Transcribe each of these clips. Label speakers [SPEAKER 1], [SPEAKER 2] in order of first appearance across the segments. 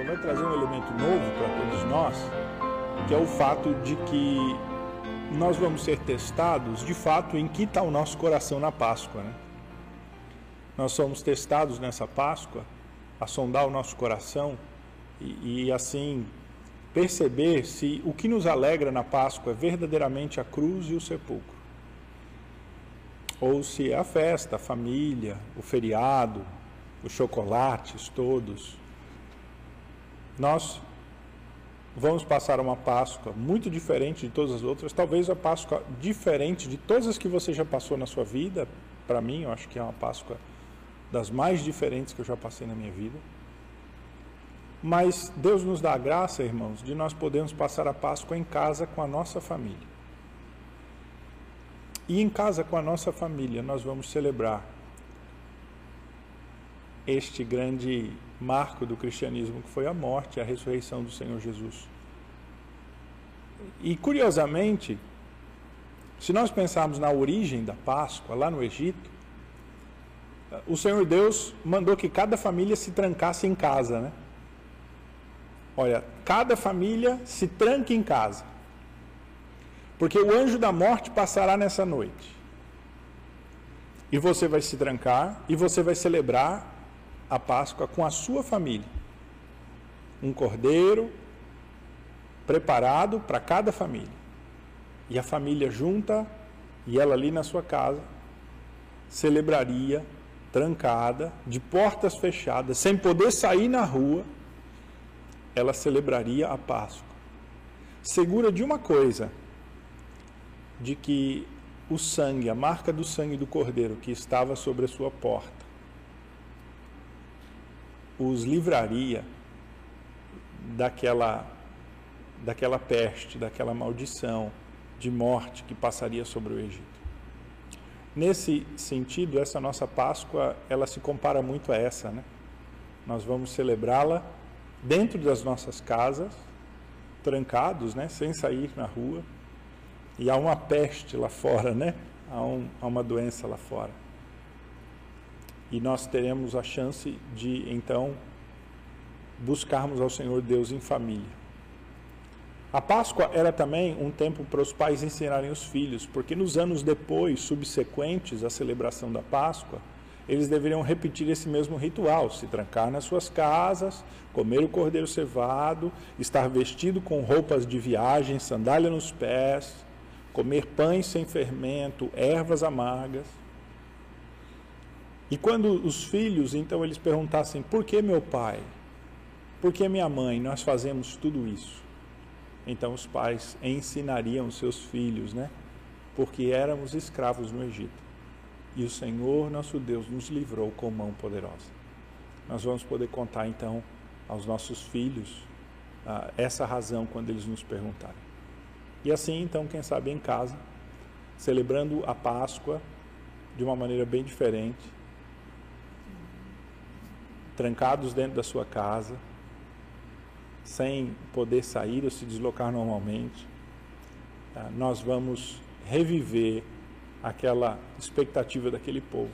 [SPEAKER 1] Páscoa vai trazer um elemento novo para todos nós, que é o fato de que nós vamos ser testados de fato em que está o nosso coração na Páscoa. Né? Nós somos testados nessa Páscoa a sondar o nosso coração e, e assim perceber se o que nos alegra na Páscoa é verdadeiramente a cruz e o sepulcro. Ou se é a festa, a família, o feriado, os chocolates todos. Nós vamos passar uma Páscoa muito diferente de todas as outras, talvez a Páscoa diferente de todas as que você já passou na sua vida. Para mim, eu acho que é uma Páscoa das mais diferentes que eu já passei na minha vida. Mas Deus nos dá a graça, irmãos, de nós podermos passar a Páscoa em casa com a nossa família. E em casa com a nossa família nós vamos celebrar este grande marco do cristianismo que foi a morte e a ressurreição do Senhor Jesus. E curiosamente, se nós pensarmos na origem da Páscoa, lá no Egito, o Senhor Deus mandou que cada família se trancasse em casa, né? Olha, cada família se tranque em casa, porque o anjo da morte passará nessa noite. E você vai se trancar e você vai celebrar a Páscoa com a sua família. Um cordeiro preparado para cada família. E a família junta e ela ali na sua casa celebraria trancada, de portas fechadas, sem poder sair na rua, ela celebraria a Páscoa. Segura de uma coisa, de que o sangue, a marca do sangue do cordeiro que estava sobre a sua porta, os livraria daquela daquela peste, daquela maldição de morte que passaria sobre o Egito. Nesse sentido, essa nossa Páscoa, ela se compara muito a essa, né? Nós vamos celebrá-la dentro das nossas casas, trancados, né, sem sair na rua. E há uma peste lá fora, né? Há, um, há uma doença lá fora. E nós teremos a chance de, então, buscarmos ao Senhor Deus em família. A Páscoa era também um tempo para os pais ensinarem os filhos, porque nos anos depois, subsequentes à celebração da Páscoa, eles deveriam repetir esse mesmo ritual, se trancar nas suas casas, comer o cordeiro cevado, estar vestido com roupas de viagem, sandália nos pés, comer pães sem fermento, ervas amargas. E quando os filhos, então, eles perguntassem: por que meu pai? Por que minha mãe? Nós fazemos tudo isso. Então os pais ensinariam seus filhos, né? Porque éramos escravos no Egito. E o Senhor nosso Deus nos livrou com mão poderosa. Nós vamos poder contar então aos nossos filhos ah, essa razão quando eles nos perguntarem. E assim, então, quem sabe em casa, celebrando a Páscoa de uma maneira bem diferente, trancados dentro da sua casa, sem poder sair ou se deslocar normalmente, tá? nós vamos reviver aquela expectativa daquele povo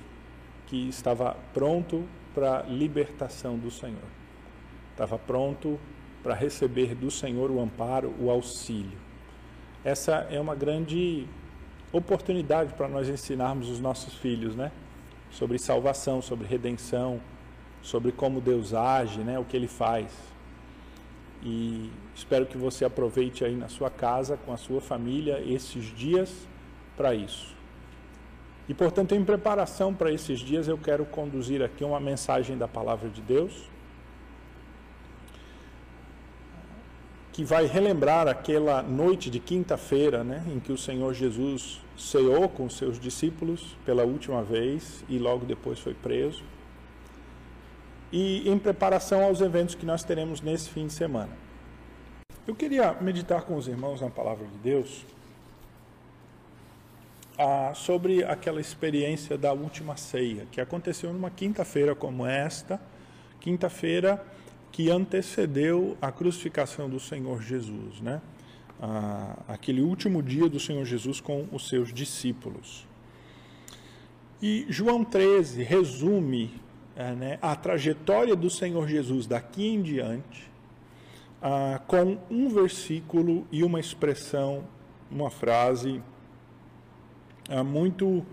[SPEAKER 1] que estava pronto para a libertação do Senhor, estava pronto para receber do Senhor o amparo, o auxílio. Essa é uma grande oportunidade para nós ensinarmos os nossos filhos, né? Sobre salvação, sobre redenção, sobre como Deus age, né? O que Ele faz. E espero que você aproveite aí na sua casa, com a sua família, esses dias para isso. E portanto, em preparação para esses dias, eu quero conduzir aqui uma mensagem da palavra de Deus, que vai relembrar aquela noite de quinta-feira, né, em que o Senhor Jesus ceou com seus discípulos pela última vez e logo depois foi preso e em preparação aos eventos que nós teremos nesse fim de semana. Eu queria meditar com os irmãos na palavra de Deus ah, sobre aquela experiência da última ceia, que aconteceu numa quinta-feira como esta, quinta-feira que antecedeu a crucificação do Senhor Jesus, né? Ah, aquele último dia do Senhor Jesus com os seus discípulos. E João 13 resume é, né, a trajetória do Senhor Jesus daqui em diante ah, com um versículo e uma expressão, uma frase ah, muito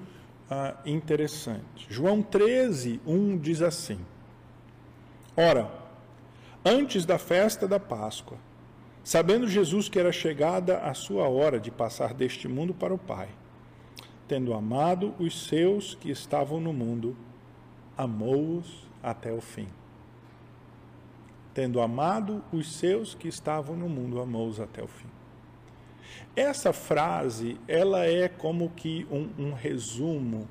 [SPEAKER 1] ah, interessante. João 13, 1 diz assim: Ora, antes da festa da Páscoa, sabendo Jesus que era chegada a sua hora de passar deste mundo para o Pai, tendo amado os seus que estavam no mundo, amou-os até o fim. Tendo amado os seus que estavam no mundo, amou-os até o fim. Essa frase, ela é como que um, um resumo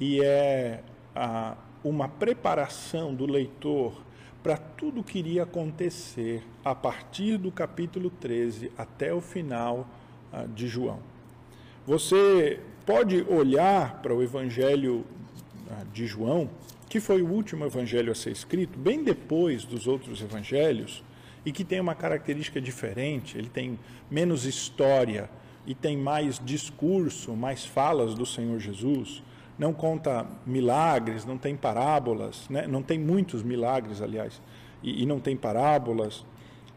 [SPEAKER 1] e é a, uma preparação do leitor para tudo que iria acontecer a partir do capítulo 13 até o final uh, de João. Você pode olhar para o Evangelho de João, que foi o último evangelho a ser escrito, bem depois dos outros evangelhos, e que tem uma característica diferente, ele tem menos história e tem mais discurso, mais falas do Senhor Jesus, não conta milagres, não tem parábolas, né? não tem muitos milagres, aliás, e, e, não tem parábolas,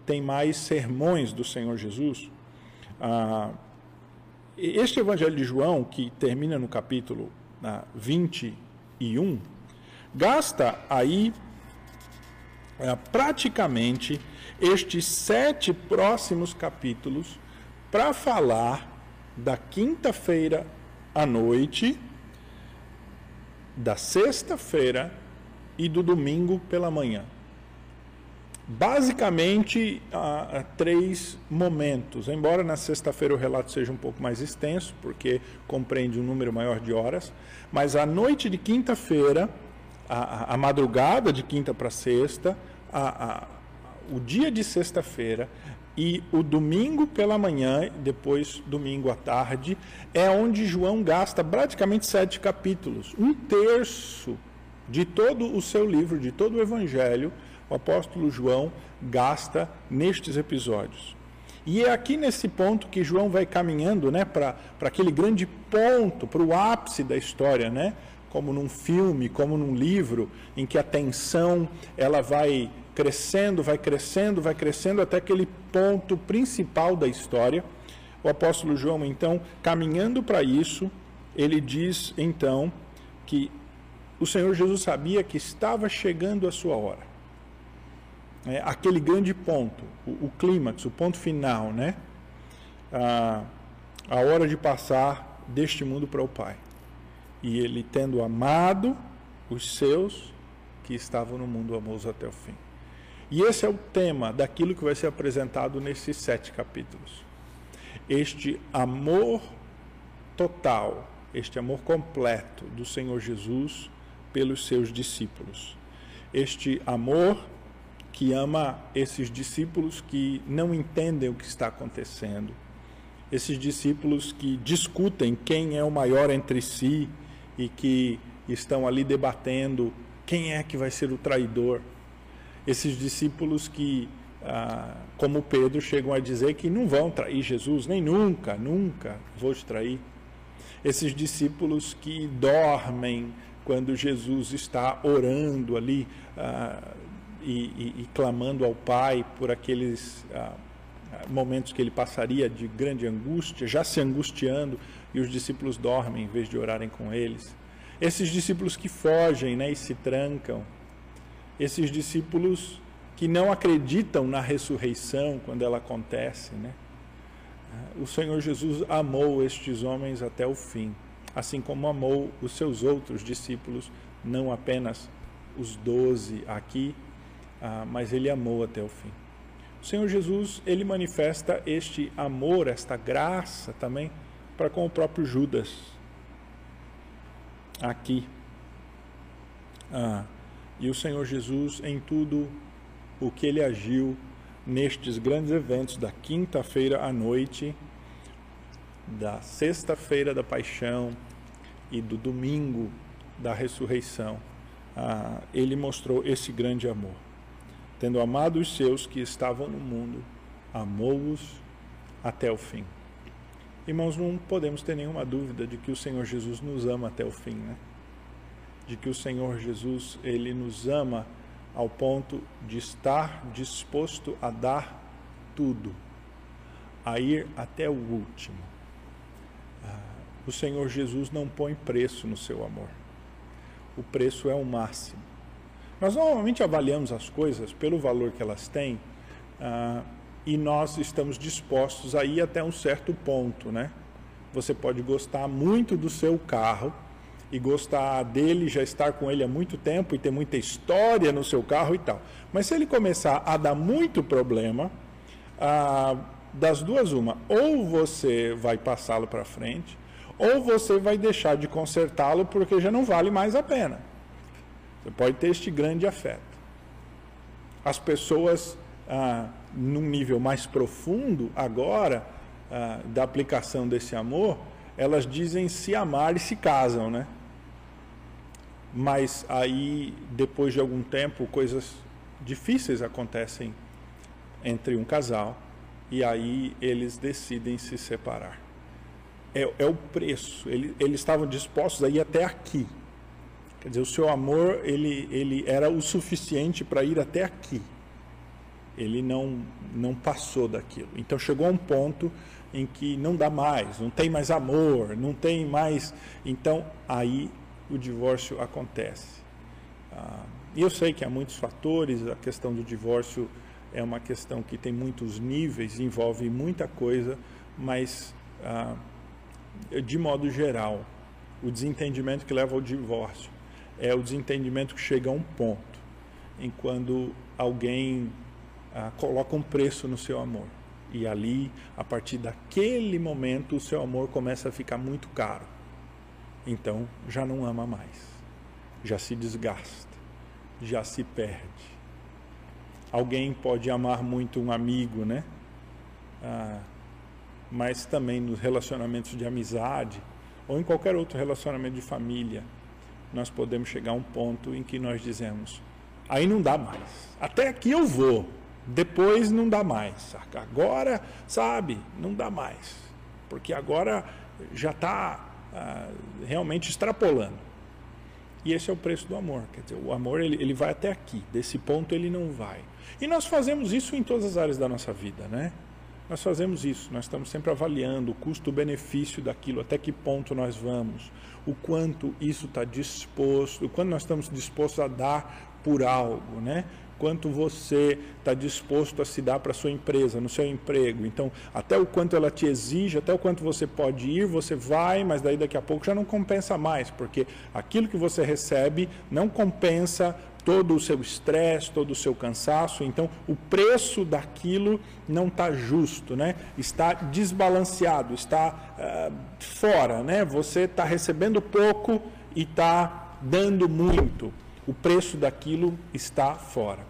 [SPEAKER 1] tem mais sermões do Senhor Jesus. Ah, este Evangelho de João, que termina no capítulo ah, 21, gasta aí ah, praticamente estes sete próximos capítulos para falar da quinta-feira à noite, da sexta-feira e do domingo pela manhã. Basicamente, há, três momentos. Embora na sexta-feira o relato seja um pouco mais extenso, porque compreende um número maior de horas, mas a noite de quinta-feira, a, a, madrugada de quinta para sexta, a, o dia de sexta-feira e o domingo pela manhã, depois domingo à tarde, é onde João gasta praticamente sete capítulos, um terço de todo o seu livro, de todo o Evangelho, o apóstolo João gasta nestes episódios. E é aqui nesse ponto que João vai caminhando né, para aquele grande ponto, para o ápice da história, né? como num filme, como num livro, em que a tensão ela vai crescendo, vai crescendo, vai crescendo até aquele ponto principal da história. O apóstolo João, então, caminhando para isso, ele diz então que o Senhor Jesus sabia que estava chegando a sua hora. É, aquele grande ponto, o, o clímax, o ponto final, né? A, a hora de passar deste mundo para o Pai. E ele, tendo amado os seus que estavam no mundo, amou-os até o fim. E esse é o tema daquilo que vai ser apresentado nesses sete capítulos. Este amor total, este amor completo do Senhor Jesus pelos seus discípulos. Este amor que ama esses discípulos que não entendem o que está acontecendo, esses discípulos que discutem quem é o maior entre si e que estão ali debatendo quem é que vai ser o traidor esses discípulos que, ah, como Pedro, chegam a dizer que não vão trair Jesus, nem nunca, nunca vou te trair. Esses discípulos que dormem quando Jesus está orando ali ah, e, e, e, clamando ao Pai por aqueles ah, momentos que ele passaria de grande angústia, já se angustiando, e os discípulos dormem em vez de orarem com eles. Esses discípulos que fogem né, e se trancam esses discípulos que não acreditam na ressurreição quando ela acontece, né? O Senhor Jesus amou estes homens até o fim, assim como amou os seus outros discípulos, não apenas os doze aqui, ah, mas ele amou até o fim. O Senhor Jesus, ele manifesta este amor, esta graça também para com o próprio Judas. Aqui. Ah, e o Senhor Jesus em tudo o que ele agiu nestes grandes eventos da quinta-feira à noite, da sexta-feira da paixão e do domingo da ressurreição, ah, ele mostrou esse grande amor. Tendo amado os seus que estavam no mundo, amou-os até o fim. Irmãos, não podemos ter nenhuma dúvida de que o Senhor Jesus nos ama até o fim, né? de que o Senhor Jesus, ele nos ama ao ponto de estar disposto a dar tudo, a ir até o último. Ah, o Senhor Jesus não põe preço no seu amor. O preço é o máximo. Nós normalmente avaliamos as coisas pelo valor que elas têm ah, e nós estamos dispostos a ir até um certo ponto, né? Você pode gostar muito do seu carro, e gostar dele, já estar com ele há muito tempo e ter muita história no seu carro e tal. Mas se ele começar a dar muito problema, ah, das duas uma, ou você vai passá-lo para frente, ou você vai deixar de consertá-lo porque já não vale mais a pena. Você pode ter este grande afeto. As pessoas, ah, num nível mais profundo agora ah, da aplicação desse amor, elas dizem se amar e se casam, né? mas aí depois de algum tempo coisas difíceis acontecem entre um casal e aí eles decidem se separar. É, é o preço. Ele, eles estavam dispostos a ir até aqui. Quer dizer, o seu amor ele, ele era o suficiente para ir até aqui. Ele não, não passou daquilo. Então chegou a um ponto em que não dá mais, não tem mais amor, não tem mais. Então aí o divórcio acontece. Ah, eu sei que há muitos fatores, a questão do divórcio é uma questão que tem muitos níveis, envolve muita coisa, mas ah, de modo geral, o desentendimento que leva ao divórcio é o desentendimento que chega a um ponto em quando alguém ah, coloca um preço no seu amor. E ali, a partir daquele momento, o seu amor começa a ficar muito caro então já não ama mais, já se desgasta, já se perde. Alguém pode amar muito um amigo, né? Ah, mas também nos relacionamentos de amizade ou em qualquer outro relacionamento de família, nós podemos chegar a um ponto em que nós dizemos: aí não dá mais, até aqui eu vou, depois não dá mais, agora, sabe, não dá mais, porque agora já está ah, realmente extrapolando. E esse é o preço do amor. Quer dizer, o amor ele, ele vai até aqui, desse ponto ele não vai. E nós fazemos isso em todas as áreas da nossa vida, né? Nós fazemos isso, nós estamos sempre avaliando o custo-benefício daquilo, até que ponto nós vamos, o quanto isso está disposto, o quanto nós estamos dispostos a dar por algo, né? quanto você está disposto a se dar para sua empresa, no seu emprego. Então, até o quanto ela te exige, até o quanto você pode ir, você vai, mas daí daqui a pouco já não compensa mais, porque aquilo que você recebe não compensa todo o seu estresse, todo o seu cansaço. Então, o preço daquilo não está justo, né? está desbalanceado, está uh, fora. Né? Você está recebendo pouco e está dando muito. O preço daquilo está fora.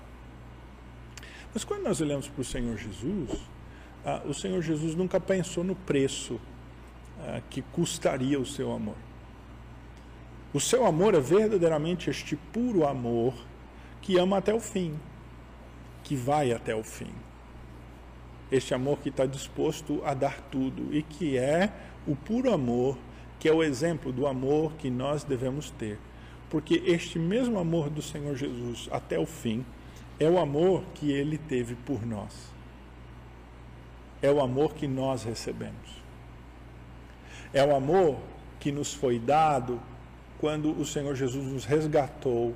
[SPEAKER 1] Mas quando nós olhamos para o Senhor Jesus, ah, o Senhor Jesus nunca pensou no preço ah, que custaria o seu amor. O seu amor é verdadeiramente este puro amor que ama até o fim, que vai até o fim. Este amor que está disposto a dar tudo e que é o puro amor, que é o exemplo do amor que nós devemos ter. Porque este mesmo amor do Senhor Jesus até o fim é o amor que ele teve por nós. É o amor que nós recebemos. É o amor que nos foi dado quando o Senhor Jesus nos resgatou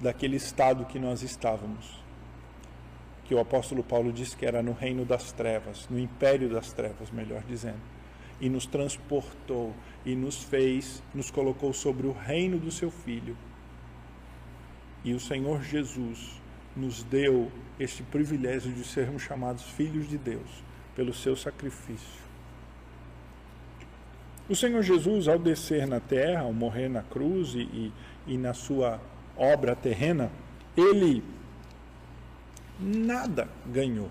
[SPEAKER 1] daquele estado que nós estávamos. Que o apóstolo Paulo diz que era no reino das trevas, no império das trevas, melhor dizendo. E nos transportou e nos fez, nos colocou sobre o reino do seu filho. E o Senhor Jesus nos deu este privilégio de sermos chamados filhos de Deus pelo seu sacrifício. O Senhor Jesus, ao descer na terra, ao morrer na cruz e, e, e na sua obra terrena, ele nada ganhou.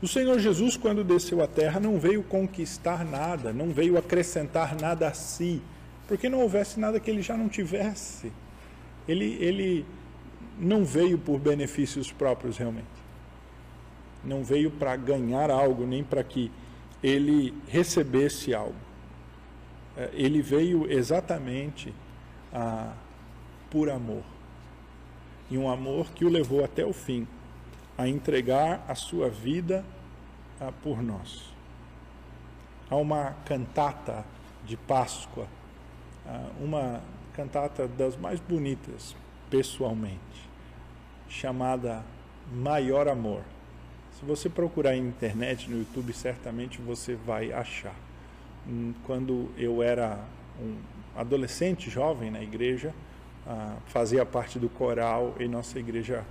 [SPEAKER 1] O Senhor Jesus, quando desceu à terra, não veio conquistar nada, não veio acrescentar nada a si, porque não houvesse nada que ele já não tivesse. Ele, ele não veio por benefícios próprios realmente. Não veio para ganhar algo, nem para que ele recebesse algo. É, ele veio exatamente por amor. E um amor que o levou até o fim a entregar a sua vida ah, por nós. Há uma cantata de Páscoa, ah, uma cantata das mais bonitas, pessoalmente, chamada Maior Amor. Se você procurar na internet, no YouTube, certamente você vai achar. Hum, quando eu era um adolescente, jovem na igreja, ah, fazia parte do coral em nossa igreja.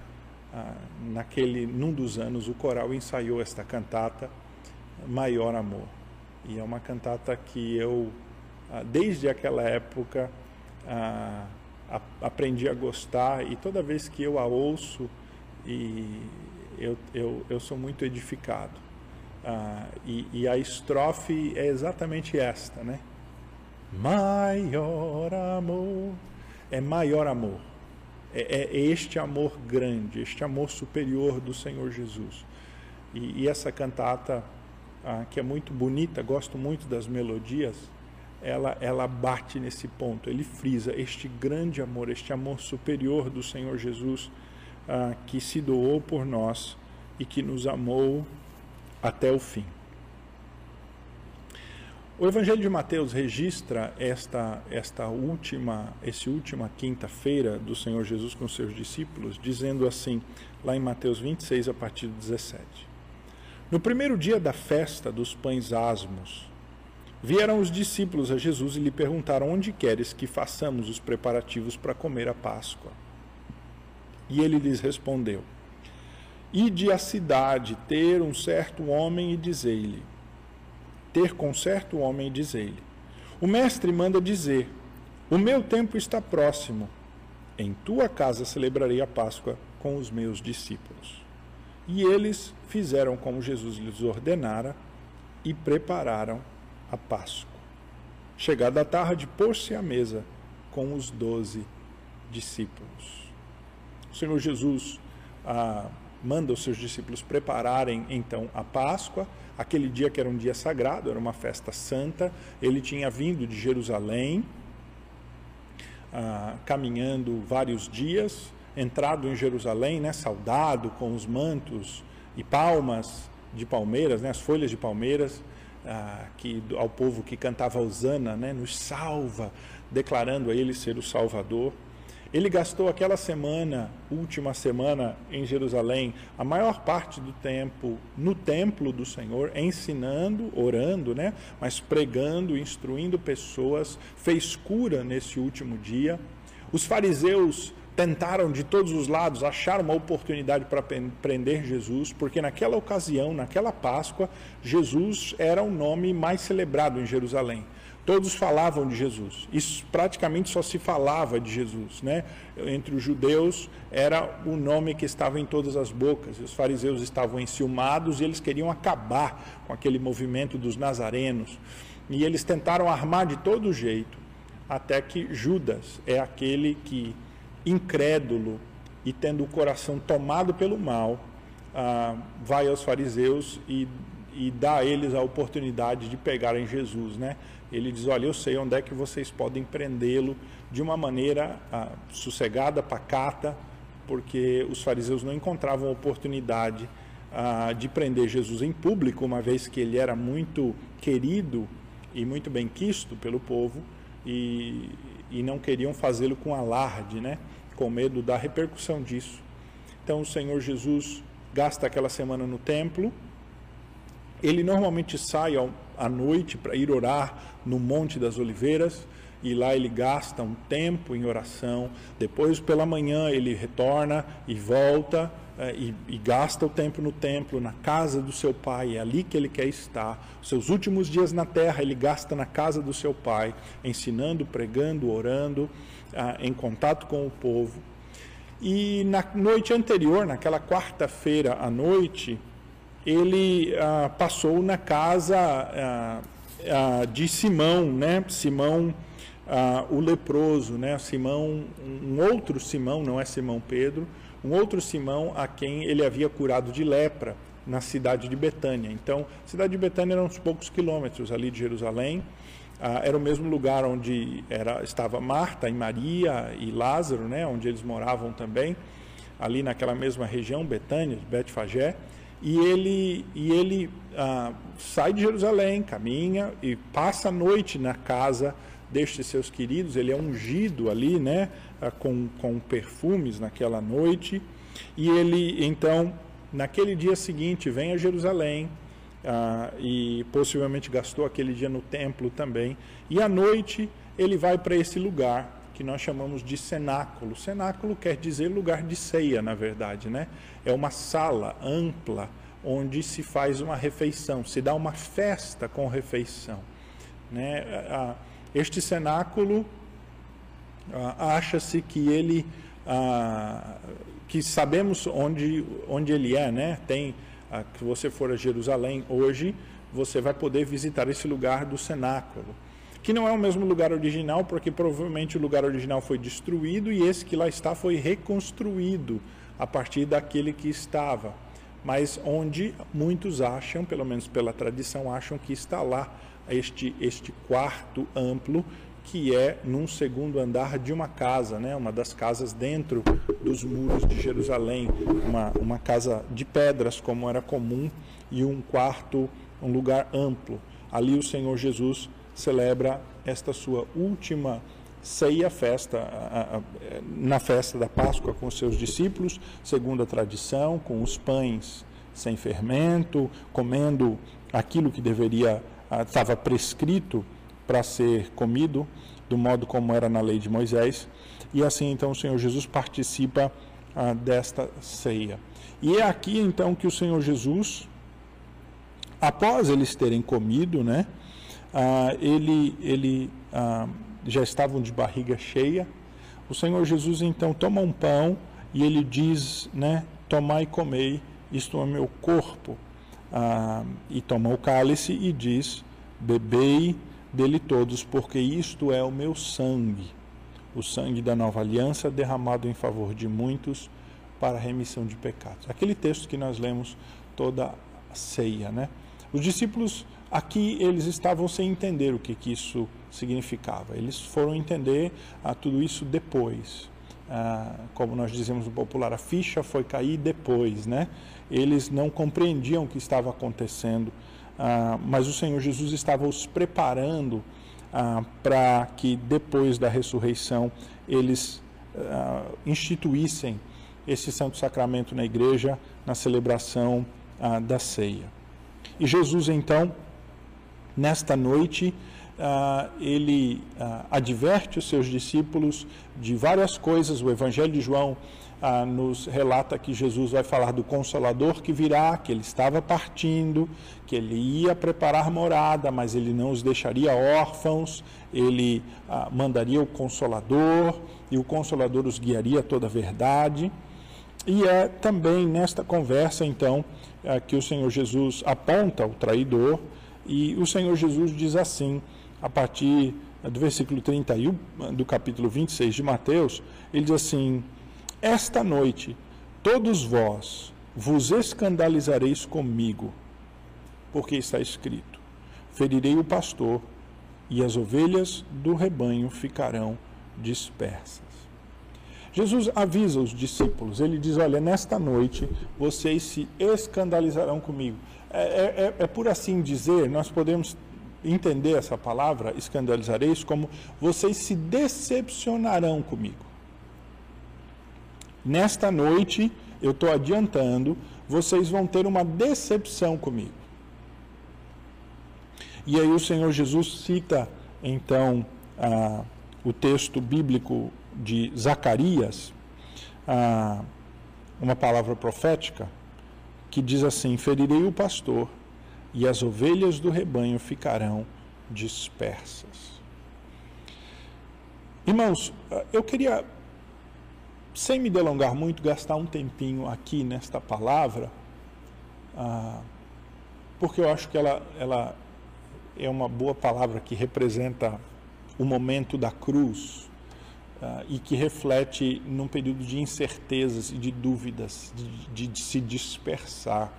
[SPEAKER 1] Ah, naquele, num dos anos, o coral ensaiou esta cantata, Maior Amor. E é uma cantata que eu, ah, desde aquela época, aprendi a gostar e toda vez que eu a ouço, e eu, eu, eu sou muito edificado. Ah, e, e, a estrofe é exatamente esta, né? Maior amor, é maior amor. É, é este amor grande, este amor superior do Senhor Jesus. E, e essa cantata, ah, que é muito bonita, gosto muito das melodias, ela, ela bate nesse ponto, ele frisa este grande amor, este amor superior do Senhor Jesus ah, que se doou por nós e que nos amou até o fim. O Evangelho de Mateus registra esta, esta última, esse última quinta-feira do Senhor Jesus com seus discípulos, dizendo assim, lá em Mateus 26, a partir do 17. No primeiro dia da festa dos pães asmos, vieram os discípulos a Jesus e lhe perguntaram: Onde queres que façamos os preparativos para comer a Páscoa? E ele lhes respondeu: Ide à cidade ter um certo homem e dizei-lhe: Ter com certo homem e dizei-lhe: O mestre manda dizer: O meu tempo está próximo. Em tua casa celebrarei a Páscoa com os meus discípulos. E eles fizeram como Jesus lhes ordenara e prepararam a Páscoa. Chegada a tarde, pôs-se à mesa com os doze discípulos. O Senhor Jesus ah, manda os seus discípulos prepararem então a Páscoa, aquele dia que era um dia sagrado, era uma festa santa. Ele tinha vindo de Jerusalém, ah, caminhando vários dias, entrado em Jerusalém, né, saudado com os mantos e palmas de palmeiras, né, as folhas de palmeiras, ah, que, ao povo que cantava Osana, né, nos salva, declarando a ele ser o Salvador. Ele gastou aquela semana, última semana em Jerusalém, a maior parte do tempo no templo do Senhor, ensinando, orando, né? mas pregando, instruindo pessoas, fez cura nesse último dia. Os fariseus tentaram de todos os lados achar uma oportunidade para prender Jesus, porque naquela ocasião, naquela Páscoa, Jesus era o nome mais celebrado em Jerusalém. Todos falavam de Jesus. Isso praticamente só se falava de Jesus, né? Entre os judeus era o nome que estava em todas as bocas. Os fariseus estavam enciumados e eles queriam acabar com aquele movimento dos nazarenos. E eles tentaram armar de todo jeito, até que Judas é aquele que incrédulo e tendo o coração tomado pelo mal, ah, vai aos fariseus e, e dá a eles a oportunidade de pegarem Jesus, né? Ele diz: Olha, eu sei onde é que vocês podem prendê-lo de uma maneira ah, sossegada, pacata, porque os fariseus não encontravam oportunidade ah, de prender Jesus em público, uma vez que ele era muito querido e muito bem quisto pelo povo, e, e não queriam fazê-lo com alarde, né? com medo da repercussão disso. Então o Senhor Jesus gasta aquela semana no templo, ele normalmente sai ao à noite para ir orar no Monte das Oliveiras e lá ele gasta um tempo em oração. Depois, pela manhã, ele retorna e volta eh, e, e, gasta o tempo no templo, na casa do seu pai. É ali que ele quer estar. Seus últimos dias na terra, ele gasta na casa do seu pai, ensinando, pregando, orando, ah, em contato com o povo. E na noite anterior, naquela quarta-feira à noite, ele ah, passou na casa ah, de Simão, né? Simão ah, o leproso, né? Simão, um outro Simão, não é Simão Pedro, um outro Simão a quem ele havia curado de lepra na cidade de Betânia. Então, a cidade de Betânia era uns poucos quilômetros ali de Jerusalém. ah, era o mesmo lugar onde era, estava Marta e Maria e Lázaro, né, onde eles moravam também, ali naquela mesma região, Betânia, Betfagé. E ele, e ele ah, sai de Jerusalém, caminha e passa a noite na casa destes seus queridos. Ele é ungido ali, né, ah, com, com perfumes naquela noite. E ele, então, naquele dia seguinte, vem a Jerusalém, ah, e possivelmente gastou aquele dia no templo também. E à noite ele vai para esse lugar que nós chamamos de cenáculo. Cenáculo quer dizer lugar de ceia, na verdade, né? É uma sala ampla onde se faz uma refeição, se dá uma festa com refeição, né? Este cenáculo acha-se que ele que sabemos onde onde ele é, né? Tem que você for a Jerusalém hoje, você vai poder visitar esse lugar do cenáculo, que não é o mesmo lugar original, porque provavelmente o lugar original foi destruído e esse que lá está foi reconstruído a partir daquele que estava, mas onde muitos acham, pelo menos pela tradição, acham que está lá este, este quarto amplo que é num segundo andar de uma casa, né? uma das casas dentro dos muros de Jerusalém, uma, uma casa de pedras, como era comum, e um quarto, um lugar amplo. Ali o Senhor Jesus celebra esta sua última ceia, festa, na festa da Páscoa com seus discípulos, segundo a tradição, com os pães sem fermento, comendo aquilo que deveria, estava prescrito para ser comido, do modo como era na lei de Moisés. E assim então o Senhor Jesus participa desta ceia. E é aqui então que o Senhor Jesus, após eles terem comido, né, ah, ele, ele ah, já estavam de barriga cheia. O Senhor Jesus então toma um pão e ele diz, né, tomai e comei, isto é meu corpo. Ah, e toma o cálice e diz, bebei dele todos, porque isto é o meu sangue, o sangue da nova aliança derramado em favor de muitos para a remissão de pecados. Aquele texto que nós lemos toda a ceia, né? Os discípulos aqui eles estavam sem entender o que, que isso significava. Eles foram entender ah, tudo isso depois. Ah, como nós dizemos no popular, a ficha foi cair depois, né? Eles não compreendiam o que estava acontecendo ah, mas o Senhor Jesus estava os preparando ah, para que depois da ressurreição eles ah, instituíssem esse santo sacramento na igreja na celebração ah, da ceia. E Jesus então, nesta noite, ah, ele ah, adverte os seus discípulos de várias coisas. O Evangelho de João ah, nos relata que Jesus vai falar do Consolador que virá, que ele estava partindo, que ele ia preparar morada, mas ele não os deixaria órfãos, ele mandaria o Consolador e o Consolador os guiaria a toda a verdade. E é também nesta conversa, então, que o Senhor Jesus aponta o traidor e o Senhor Jesus diz assim, a partir do versículo 31 do capítulo 26 de Mateus, ele diz assim: esta noite, todos vós vos escandalizareis comigo, porque está escrito: ferirei o pastor, e as ovelhas do rebanho ficarão dispersas. Jesus avisa os discípulos, ele diz: Olha, nesta noite vocês se escandalizarão comigo. É, é, é, é por assim dizer, nós podemos entender essa palavra, escandalizareis, como vocês se decepcionarão comigo. Nesta noite, eu estou adiantando, vocês vão ter uma decepção comigo. E aí o Senhor Jesus cita, então, o texto bíblico de Zacarias, uma palavra profética, que diz assim: Ferirei o pastor, e as ovelhas do rebanho ficarão dispersas. Irmãos, eu queria sem me delongar muito, gastar um tempinho aqui nesta palavra, ah, porque eu acho que ela, ela é uma boa palavra que representa o momento da cruz ah, e que reflete num período de incertezas e de dúvidas, de, de se dispersar,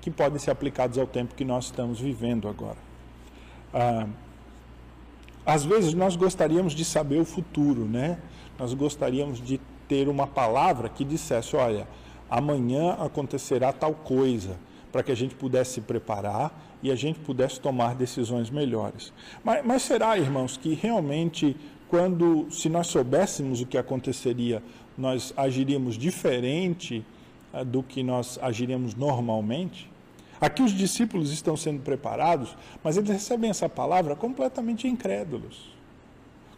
[SPEAKER 1] que podem ser aplicados ao tempo que nós estamos vivendo agora. Ah, Às vezes nós gostaríamos de saber o futuro, né? Nós gostaríamos de ter uma palavra que dissesse, olha, amanhã acontecerá tal coisa, para que a gente pudesse se preparar e a gente pudesse tomar decisões melhores. Mas, mas será, irmãos, que realmente quando, se nós soubéssemos o que aconteceria, nós agiríamos diferente uh, do que nós agiríamos normalmente? Aqui os discípulos estão sendo preparados, mas eles recebem essa palavra completamente incrédulos.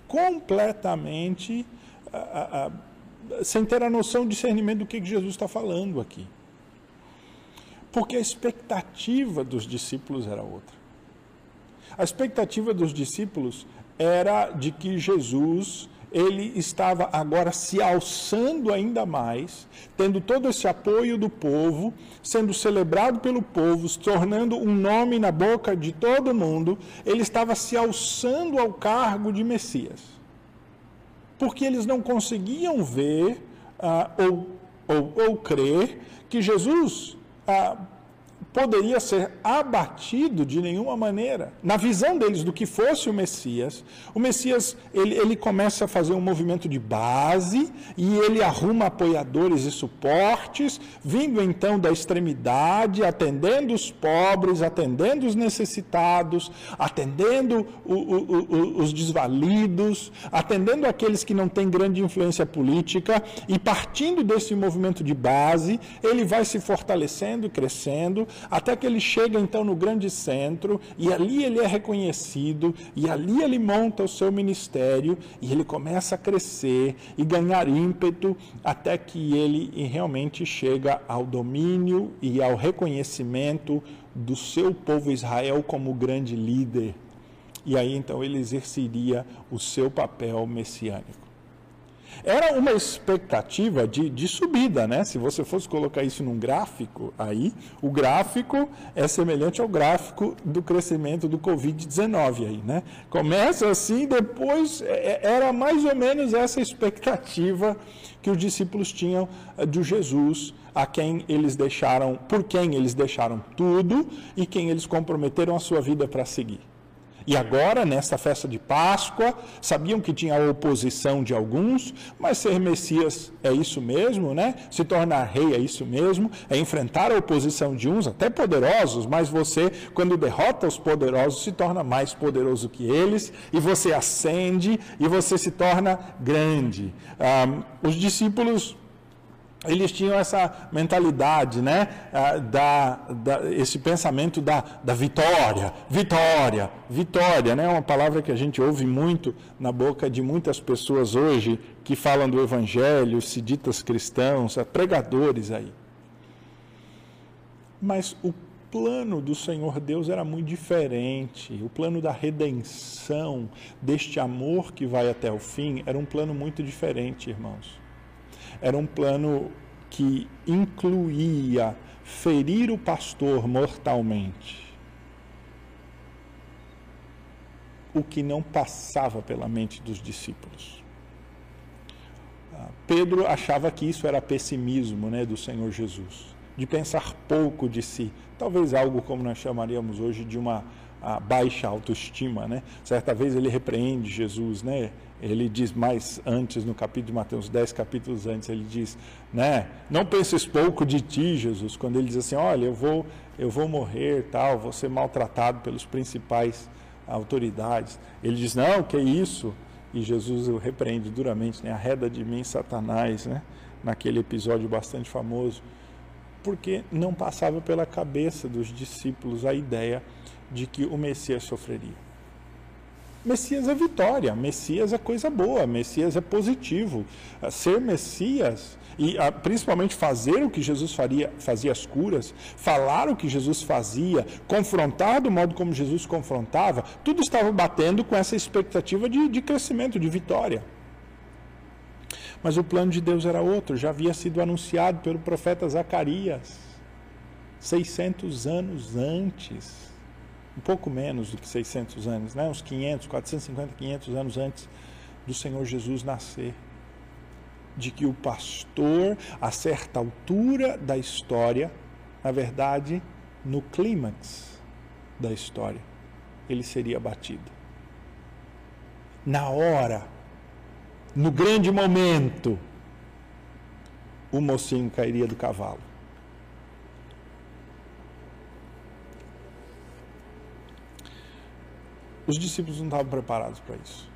[SPEAKER 1] Completamente uh, uh, sem ter a noção, discernimento do que Jesus está falando aqui. Porque a expectativa dos discípulos era outra. A expectativa dos discípulos era de que Jesus ele estava agora se alçando ainda mais, tendo todo esse apoio do povo, sendo celebrado pelo povo, se tornando um nome na boca de todo mundo, ele estava se alçando ao cargo de Messias. Porque eles não conseguiam ver ah, ou, ou, ou crer que Jesus ah, poderia ser abatido de nenhuma maneira. Na visão deles do que fosse o Messias, o Messias ele, ele começa a fazer um movimento de base e ele arruma apoiadores e suportes, vindo então da extremidade, atendendo os pobres, atendendo os necessitados, atendendo o, o, o, os desvalidos, atendendo aqueles que não têm grande influência política e partindo desse movimento de base, ele vai se fortalecendo e crescendo até que ele chega então no grande centro e ali ele é reconhecido e ali ele monta o seu ministério e ele começa a crescer e ganhar ímpeto até que ele realmente chega ao domínio e ao reconhecimento do seu povo Israel como grande líder. E aí então ele exerceria o seu papel messiânico. Era uma expectativa de, de subida, né? Se você fosse colocar isso num gráfico, aí o gráfico é semelhante ao gráfico do crescimento do Covid-19 aí, né? Começa assim, depois é, é, era mais ou menos essa expectativa que os discípulos tinham eh, de Jesus, a quem eles deixaram, por quem eles deixaram tudo e quem eles comprometeram a sua vida para seguir. E agora, nesta festa de Páscoa, sabiam que tinha a oposição de alguns, mas ser Messias é isso mesmo, né? Se tornar rei é isso mesmo, é enfrentar a oposição de uns, até poderosos, mas você, quando derrota os poderosos, se torna mais poderoso que eles, e você ascende e você se torna grande. Um, os discípulos eles tinham essa mentalidade, né, ah, da, da, esse pensamento da, da vitória, vitória, vitória, né, uma palavra que a gente ouve muito na boca de muitas pessoas hoje que falam do Evangelho, se ditas cristãos, pregadores aí. Mas o plano do Senhor Deus era muito diferente. O plano da redenção, deste amor que vai até o fim, era um plano muito diferente, irmãos era um plano que incluía ferir o pastor mortalmente. O que não passava pela mente dos discípulos. Ah, Pedro achava que isso era pessimismo né, do Senhor Jesus, de pensar pouco de si, talvez algo como nós chamaríamos hoje de uma baixa autoestima. Né? Certa vez ele repreende Jesus, né? Ele diz mais antes, no capítulo de Mateus 10, capítulos antes, ele diz, né, não penses pouco de ti, Jesus, quando ele diz assim, olha, eu vou, eu vou morrer, tal, vou ser maltratado pelos principais autoridades. Ele diz, não, que isso? E Jesus o repreende duramente, né, arreda de mim, Satanás, né, naquele episódio bastante famoso, porque não passava pela cabeça dos discípulos a ideia de que o Messias sofreria. Messias é vitória, Messias é coisa boa, Messias é positivo. Ah, ser Messias e ah, principalmente fazer o que Jesus faria, fazia as curas, falar o que Jesus fazia, confrontar do modo como Jesus confrontava, tudo estava batendo com essa expectativa de, de crescimento, de vitória. Mas o plano de Deus era outro, já havia sido anunciado pelo profeta Zacarias, 600 anos antes um pouco menos do que 600 anos, né? uns 500, 450, 500 anos antes do Senhor Jesus nascer. De que o pastor, a certa altura da história, na verdade, no clímax da história, ele seria abatido. na hora, no grande momento, o mocinho cairia do cavalo. Os discípulos não estavam preparados para isso.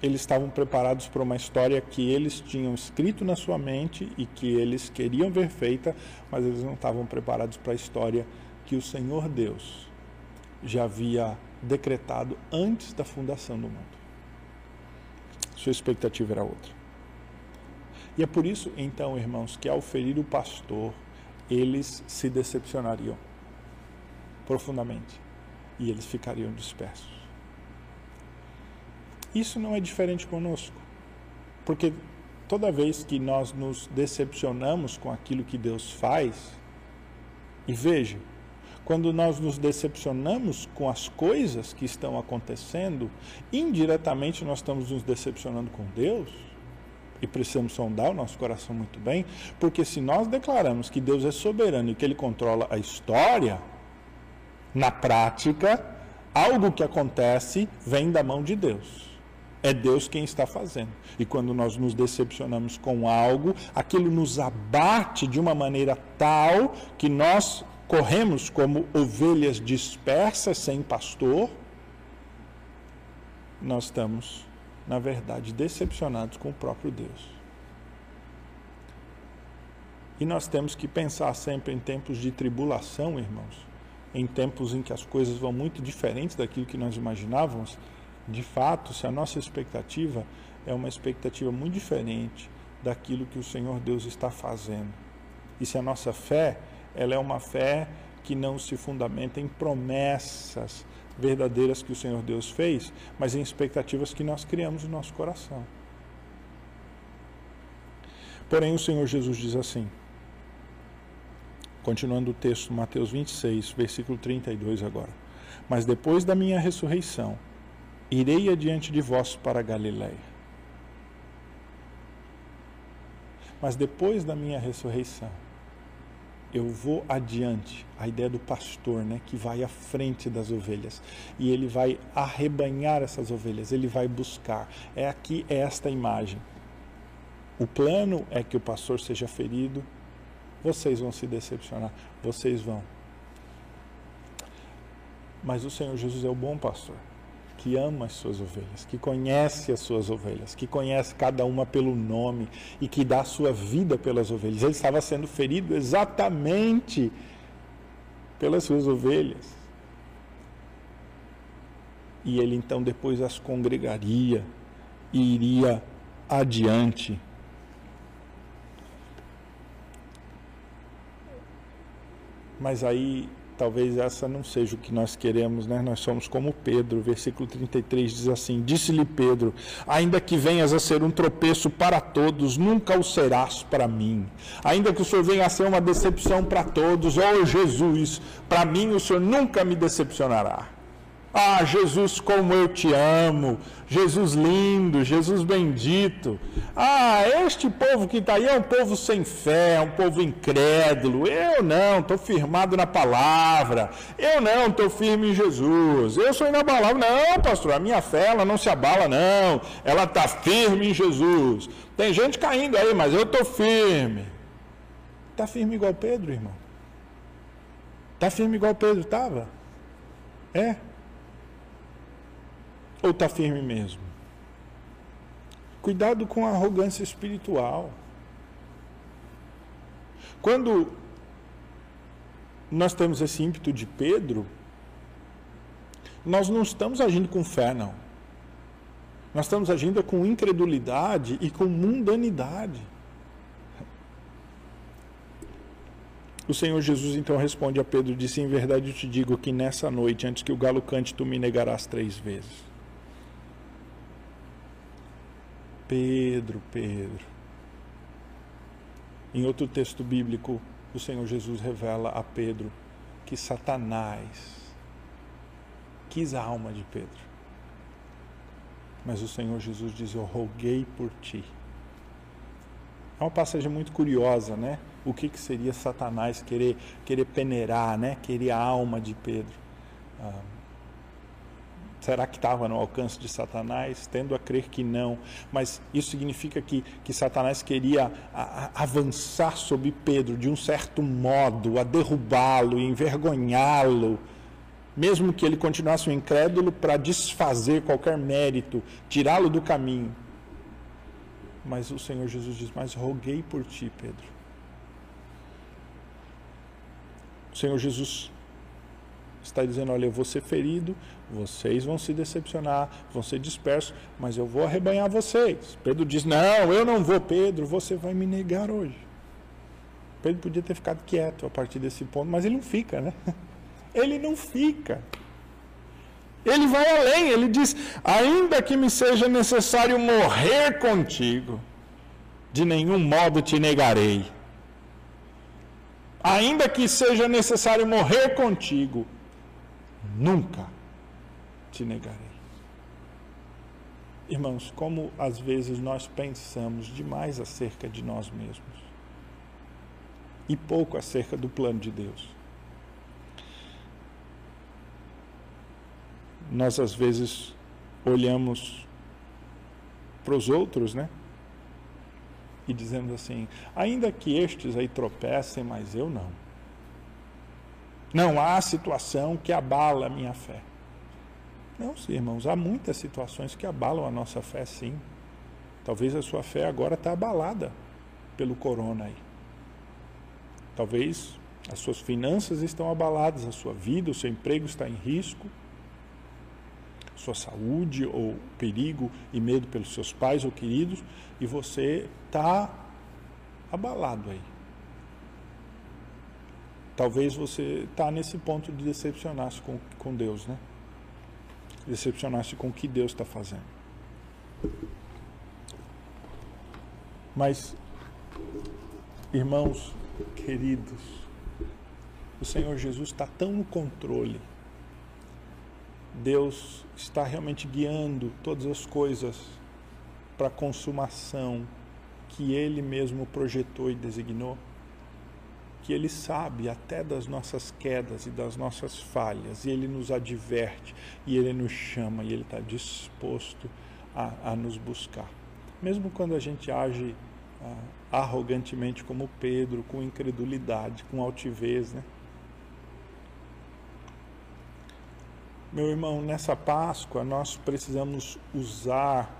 [SPEAKER 1] Eles estavam preparados para uma história que eles tinham escrito na sua mente e que eles queriam ver feita, mas eles não estavam preparados para a história que o Senhor Deus já havia decretado antes da fundação do mundo. Sua expectativa era outra. E é por isso, então, irmãos, que ao ferir o pastor, eles se decepcionariam profundamente e eles ficariam dispersos. Isso não é diferente conosco, porque toda vez que nós nos decepcionamos com aquilo que Deus faz, e veja, quando nós nos decepcionamos com as coisas que estão acontecendo, indiretamente nós estamos nos decepcionando com Deus. E precisamos sondar o nosso coração muito bem, porque se nós declaramos que Deus é soberano e que Ele controla a história, na prática, algo que acontece vem da mão de Deus. É Deus quem está fazendo. E quando nós nos decepcionamos com algo, aquilo nos abate de uma maneira tal que nós corremos como ovelhas dispersas sem pastor. Nós estamos, na verdade, decepcionados com o próprio Deus. E nós temos que pensar sempre em tempos de tribulação, irmãos, em tempos em que as coisas vão muito diferentes daquilo que nós imaginávamos, de fato, se a nossa expectativa é uma expectativa muito diferente daquilo que o Senhor Deus está fazendo. E se a nossa fé, ela é uma fé que não se fundamenta em promessas verdadeiras que o Senhor Deus fez, mas em expectativas que nós criamos no nosso coração. Porém, o Senhor Jesus diz assim: Continuando o texto, Mateus 26, versículo 32 agora. Mas depois da minha ressurreição, irei adiante de vós para Galiléia. Mas depois da minha ressurreição, eu vou adiante, a ideia do pastor, né, que vai à frente das ovelhas, e ele vai arrebanhar essas ovelhas, ele vai buscar. É aqui esta imagem. O plano é que o pastor seja ferido, vocês vão se decepcionar, vocês vão. Mas o Senhor Jesus é o bom pastor, que ama as suas ovelhas, que conhece as suas ovelhas, que conhece cada uma pelo nome e que dá a sua vida pelas ovelhas. Ele estava sendo ferido exatamente pelas suas ovelhas. E ele então depois as congregaria e iria adiante Mas aí talvez essa não seja o que nós queremos, né? Nós somos como Pedro, versículo 33 diz assim: Disse-lhe Pedro: Ainda que venhas a ser um tropeço para todos, nunca o serás para mim. Ainda que o Senhor venha a ser uma decepção para todos, ó oh, Jesus, para mim o Senhor nunca me decepcionará. Ah, Jesus, como eu te amo. Jesus lindo, Jesus bendito. Ah, este povo que está aí é um povo sem fé, é um povo incrédulo. Eu não, estou firmado na palavra. Eu não, estou firme em Jesus. Eu sou inabalável. Não, pastor, a minha fé ela não se abala, não. Ela está firme em Jesus. Tem gente caindo aí, mas eu estou firme. Está firme igual Pedro, irmão? Está firme igual Pedro estava? É. Ou está firme mesmo? Cuidado com a arrogância espiritual. Quando nós temos esse ímpeto de Pedro, nós não estamos agindo com fé, não. Nós estamos agindo com incredulidade e com mundanidade. O Senhor Jesus então responde a Pedro disse: Em verdade eu te digo que nessa noite, antes que o galo cante, tu me negarás três vezes. Pedro, Pedro. Em outro texto bíblico, o Senhor Jesus revela a Pedro que Satanás quis a alma de Pedro. Mas o Senhor Jesus diz: Eu roguei por ti. É uma passagem muito curiosa, né? O que, que seria Satanás querer, querer peneirar, né? Querer a alma de Pedro. Ah, Será que estava no alcance de Satanás? Tendo a crer que não. Mas isso significa que, que Satanás queria a, a avançar sobre Pedro de um certo modo, a derrubá-lo, envergonhá-lo, mesmo que ele continuasse um incrédulo, para desfazer qualquer mérito, tirá-lo do caminho. Mas o Senhor Jesus diz: Mas roguei por ti, Pedro. O Senhor Jesus está dizendo: Olha, eu vou ser ferido, vocês vão se decepcionar, vão ser dispersos, mas eu vou arrebanhar vocês. Pedro diz: Não, eu não vou, Pedro, você vai me negar hoje. Pedro podia ter ficado quieto a partir desse ponto, mas ele não fica, né? Ele não fica. Ele vai além, ele diz: Ainda que me seja necessário morrer contigo, de nenhum modo te negarei. Ainda que seja necessário morrer contigo, nunca te negarei. Irmãos, como às vezes nós pensamos demais acerca de nós mesmos e pouco acerca do plano de Deus. Nós às vezes olhamos para os outros, né? E dizemos assim: ainda que estes aí tropecem, mas eu não. Não há situação que abala a minha fé. Não, irmãos, há muitas situações que abalam a nossa fé, sim. Talvez a sua fé agora está abalada pelo corona aí. Talvez as suas finanças estão abaladas, a sua vida, o seu emprego está em risco, sua saúde ou perigo e medo pelos seus pais ou queridos, e você está abalado aí. Talvez você está nesse ponto de decepcionar-se com, com Deus, né? Decepcionar-se com o que Deus está fazendo. Mas, irmãos queridos, o Senhor Jesus está tão no controle. Deus está realmente guiando todas as coisas para a consumação que Ele mesmo projetou e designou que Ele sabe até das nossas quedas e das nossas falhas, e Ele nos adverte, e Ele nos chama, e Ele está disposto a, a, nos buscar. Mesmo quando a gente age ah, arrogantemente como Pedro, com incredulidade, com altivez, né? Meu irmão, nessa Páscoa nós precisamos usar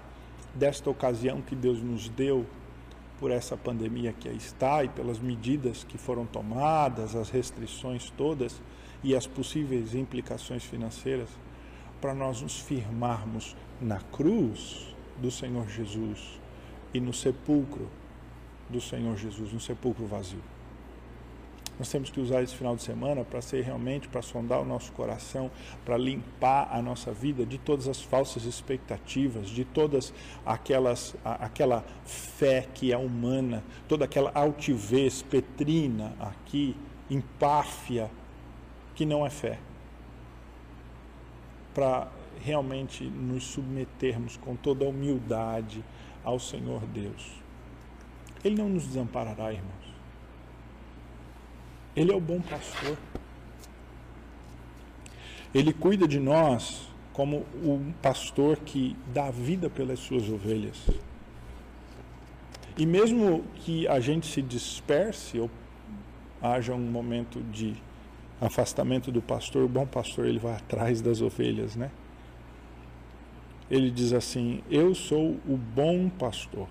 [SPEAKER 1] desta ocasião que Deus nos deu por essa pandemia que aí está e pelas medidas que foram tomadas, as restrições todas e as possíveis implicações financeiras, para nós nos firmarmos na cruz do Senhor Jesus e no sepulcro do Senhor Jesus, no sepulcro vazio. Nós temos que usar esse final de semana para ser realmente, para sondar o nosso coração, para limpar a nossa vida de todas as falsas expectativas, de todas aquelas, aquela fé que é humana, toda aquela altivez petrina aqui, empáfia, que não é fé. Para realmente nos submetermos com toda a humildade ao Senhor Deus. Ele não nos desamparará, irmãos. Ele é o bom pastor. Ele cuida de nós como um pastor que dá vida pelas suas ovelhas. E mesmo que a gente se disperse ou haja um momento de afastamento do pastor, o bom pastor ele vai atrás das ovelhas, né? Ele diz assim: Eu sou o bom pastor.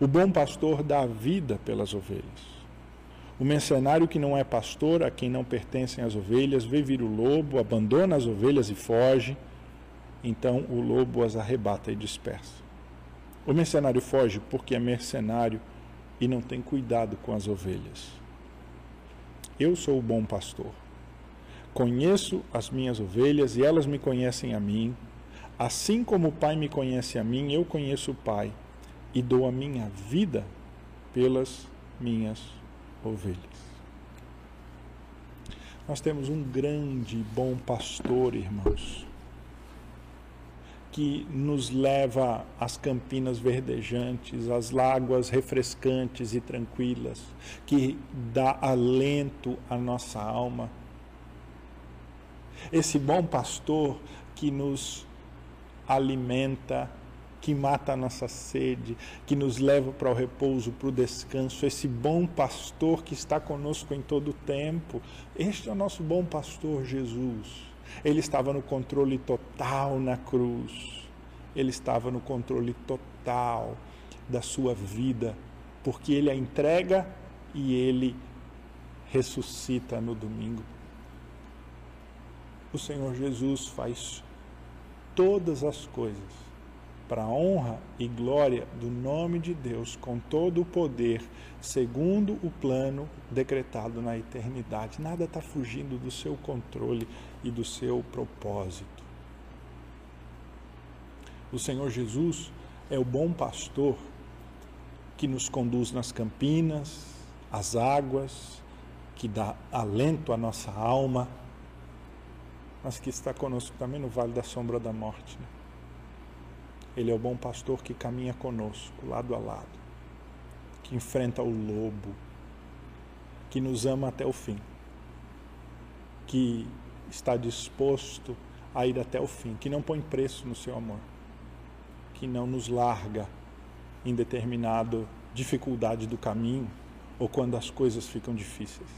[SPEAKER 1] O bom pastor dá vida pelas ovelhas. O mercenário que não é pastor, a quem não pertencem as ovelhas, vê vir o lobo, abandona as ovelhas e foge. Então o lobo as arrebata e dispersa. O mercenário foge porque é mercenário e não tem cuidado com as ovelhas. Eu sou o bom pastor. Conheço as minhas ovelhas e elas me conhecem a mim. Assim como o Pai me conhece a mim, eu conheço o Pai e dou a minha vida pelas minhas ovelhas. Nós temos um grande bom pastor, irmãos, que nos leva às campinas verdejantes, às láguas refrescantes e tranquilas, que dá alento à nossa alma. Esse bom pastor que nos alimenta, que mata a nossa sede, que nos leva para o repouso, para o descanso, esse bom pastor que está conosco em todo o tempo. Este é o nosso bom pastor Jesus. Ele estava no controle total na cruz. Ele estava no controle total da sua vida, porque ele a entrega e ele ressuscita no domingo. O Senhor Jesus faz todas as coisas para a honra e glória do nome de Deus, com todo o poder, segundo o plano decretado na eternidade. Nada está fugindo do seu controle e do seu propósito. O Senhor Jesus é o bom pastor que nos conduz nas campinas, as águas, que dá alento à nossa alma, mas que está conosco também no vale da sombra da morte. Né? Ele é o bom pastor que caminha conosco, lado a lado, que enfrenta o lobo, que nos ama até o fim, que está disposto a ir até o fim, que não põe preço no seu amor, que não nos larga em determinada dificuldade do caminho ou quando as coisas ficam difíceis.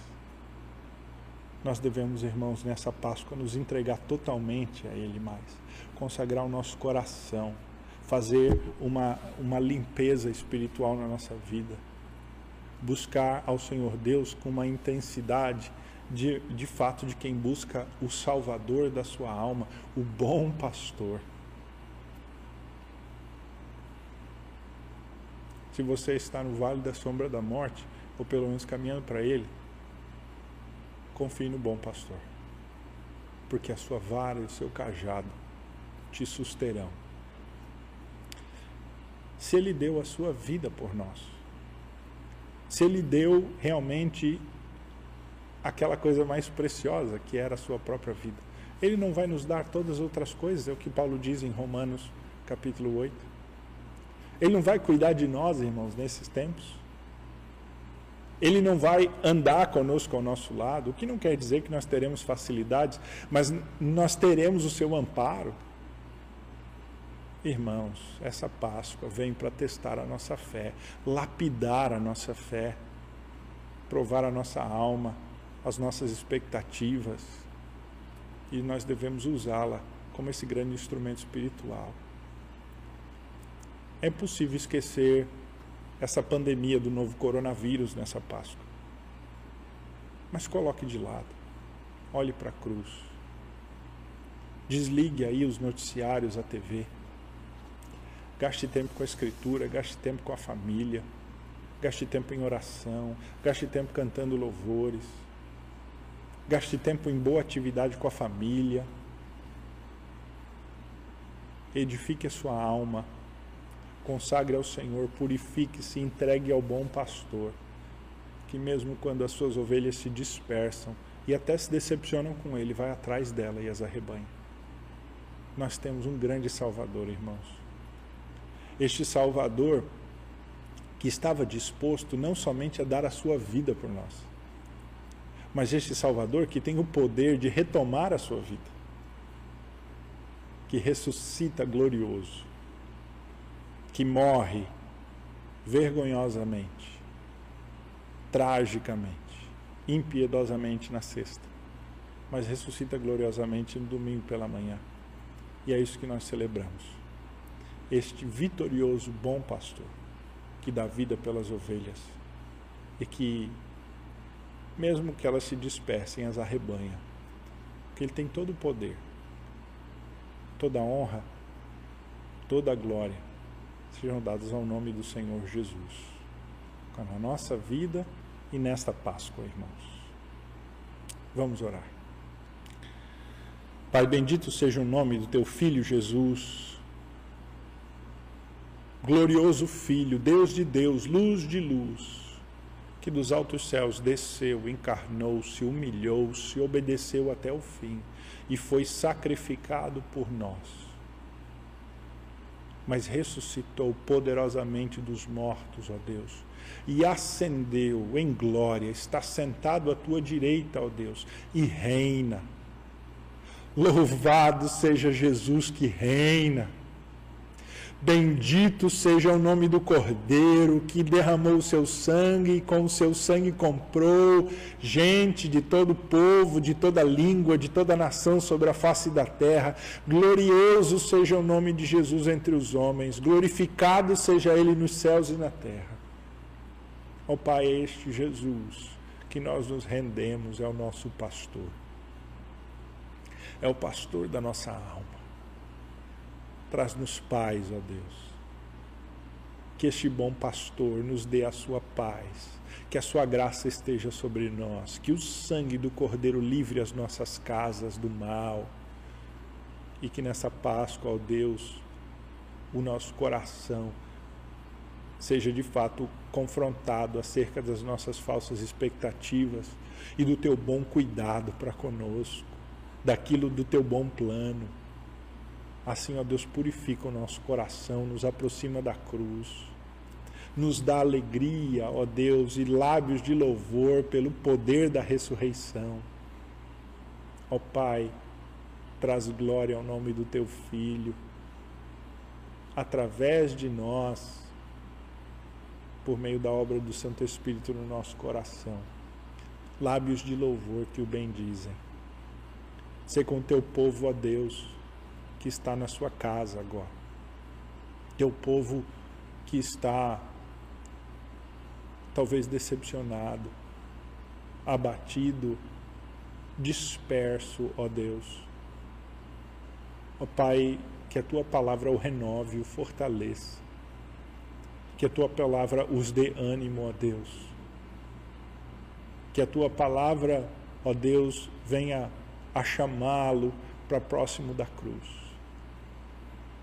[SPEAKER 1] Nós devemos, irmãos, nessa Páscoa nos entregar totalmente a Ele mais, consagrar o nosso coração fazer uma, uma limpeza espiritual na nossa vida, buscar ao Senhor Deus com uma intensidade de, de fato de quem busca o Salvador da sua alma, o bom pastor. Se você está no vale da sombra da morte, ou pelo menos caminhando para ele, confie no bom pastor, porque a sua vara e o seu cajado te susterão se ele deu a sua vida por nós. Se ele deu realmente aquela coisa mais preciosa que era a sua própria vida. Ele não vai nos dar todas as outras coisas, é o que Paulo diz em Romanos capítulo 8. Ele não vai cuidar de nós, irmãos, nesses tempos. Ele não vai andar conosco ao nosso lado, o que não quer dizer que nós teremos facilidades, mas nós teremos o seu amparo. Irmãos, essa Páscoa vem para testar a nossa fé, lapidar a nossa fé, provar a nossa alma, as nossas expectativas, e nós devemos usá-la como esse grande instrumento espiritual. É possível esquecer essa pandemia do novo coronavírus nessa Páscoa. Mas coloque de lado. Olhe para a cruz. Desligue aí os noticiários, a TV. Gaste tempo com a escritura, gaste tempo com a família, gaste tempo em oração, gaste tempo cantando louvores, gaste tempo em boa atividade com a família. Edifique a sua alma, consagre ao Senhor, purifique-se, entregue ao bom pastor, que mesmo quando as suas ovelhas se dispersam e até se decepcionam com ele, vai atrás dela e as arrebanha. Nós temos um grande Salvador, irmãos este Salvador que estava disposto não somente a dar a sua vida por nós, mas este Salvador que tem o poder de retomar a sua vida, que ressuscita glorioso, que morre vergonhosamente, tragicamente, impiedosamente na sexta, mas ressuscita gloriosamente no domingo pela manhã. E é isso que nós celebramos este vitorioso bom pastor que dá vida pelas ovelhas e que, mesmo que elas se dispersem, as arrebanha, que Ele tem todo o poder, toda a honra, toda a glória sejam dados ao nome do Senhor Jesus, na nossa vida e nesta Páscoa, irmãos. Vamos orar. Pai, bendito seja o nome do teu Filho Jesus glorioso Filho, Deus de Deus, luz de luz, que dos altos céus desceu, encarnou-se, humilhou-se, obedeceu até o fim e foi sacrificado por nós. Mas ressuscitou poderosamente dos mortos, ó Deus, e ascendeu em glória, está sentado à tua direita, ó Deus, e reina Louvado seja Jesus que reina. Bendito seja o nome do Cordeiro que derramou o seu sangue e com o seu sangue comprou gente de todo povo, de toda língua, de toda nação sobre a face da terra. Glorioso seja o nome de Jesus entre os homens, glorificado seja ele nos céus e na terra. Ó Pai, este Jesus que nós nos rendemos é o nosso pastor. É o pastor da nossa alma Traz-nos paz, ó Deus. Que este bom pastor nos dê a sua paz, que a sua graça esteja sobre nós, que o sangue do Cordeiro livre as nossas casas do mal, e que nessa Páscoa, ó Deus, o nosso coração seja de fato confrontado acerca das nossas falsas expectativas e do teu bom cuidado para conosco, daquilo do teu bom plano Assim, ó Deus, purifica o nosso coração, nos aproxima da cruz, nos dá alegria, ó Deus, e lábios de louvor pelo poder da ressurreição. Ó Pai, traz glória ao nome do teu Filho, através de nós, por meio da obra do Santo Espírito no nosso coração. Lábios de louvor que o bendizem. Ser com teu povo, ó Deus que está na sua casa agora. Teu povo que está talvez decepcionado, abatido, disperso, ó Deus. Ó Pai, que a tua palavra o renove, o fortaleça. Que a tua palavra os dê ânimo, ó Deus. Que a tua palavra, ó Deus, venha a chamá-lo para próximo da cruz.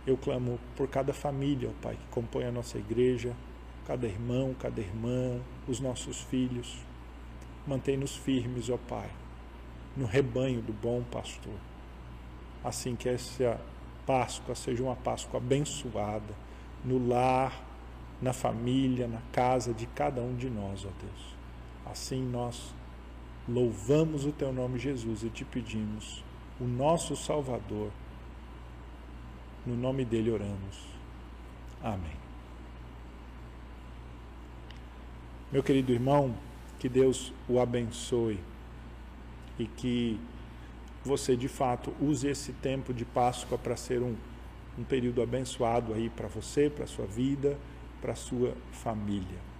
[SPEAKER 1] Eu clamo por cada família, ó Pai, que compõe a nossa igreja, cada irmão, cada irmã, os nossos filhos. Mantém-nos firmes, ó Pai, no rebanho do bom pastor. Assim que essa Páscoa seja uma Páscoa abençoada no lar, na família, na casa de cada um de nós, ó Deus. Assim nós louvamos o teu nome, Jesus, e te pedimos, o nosso Salvador no nome dele oramos. Amém. Meu querido irmão, que Deus o abençoe e que você de fato use esse tempo de Páscoa para ser um, um período abençoado aí para você, para sua vida, para sua família.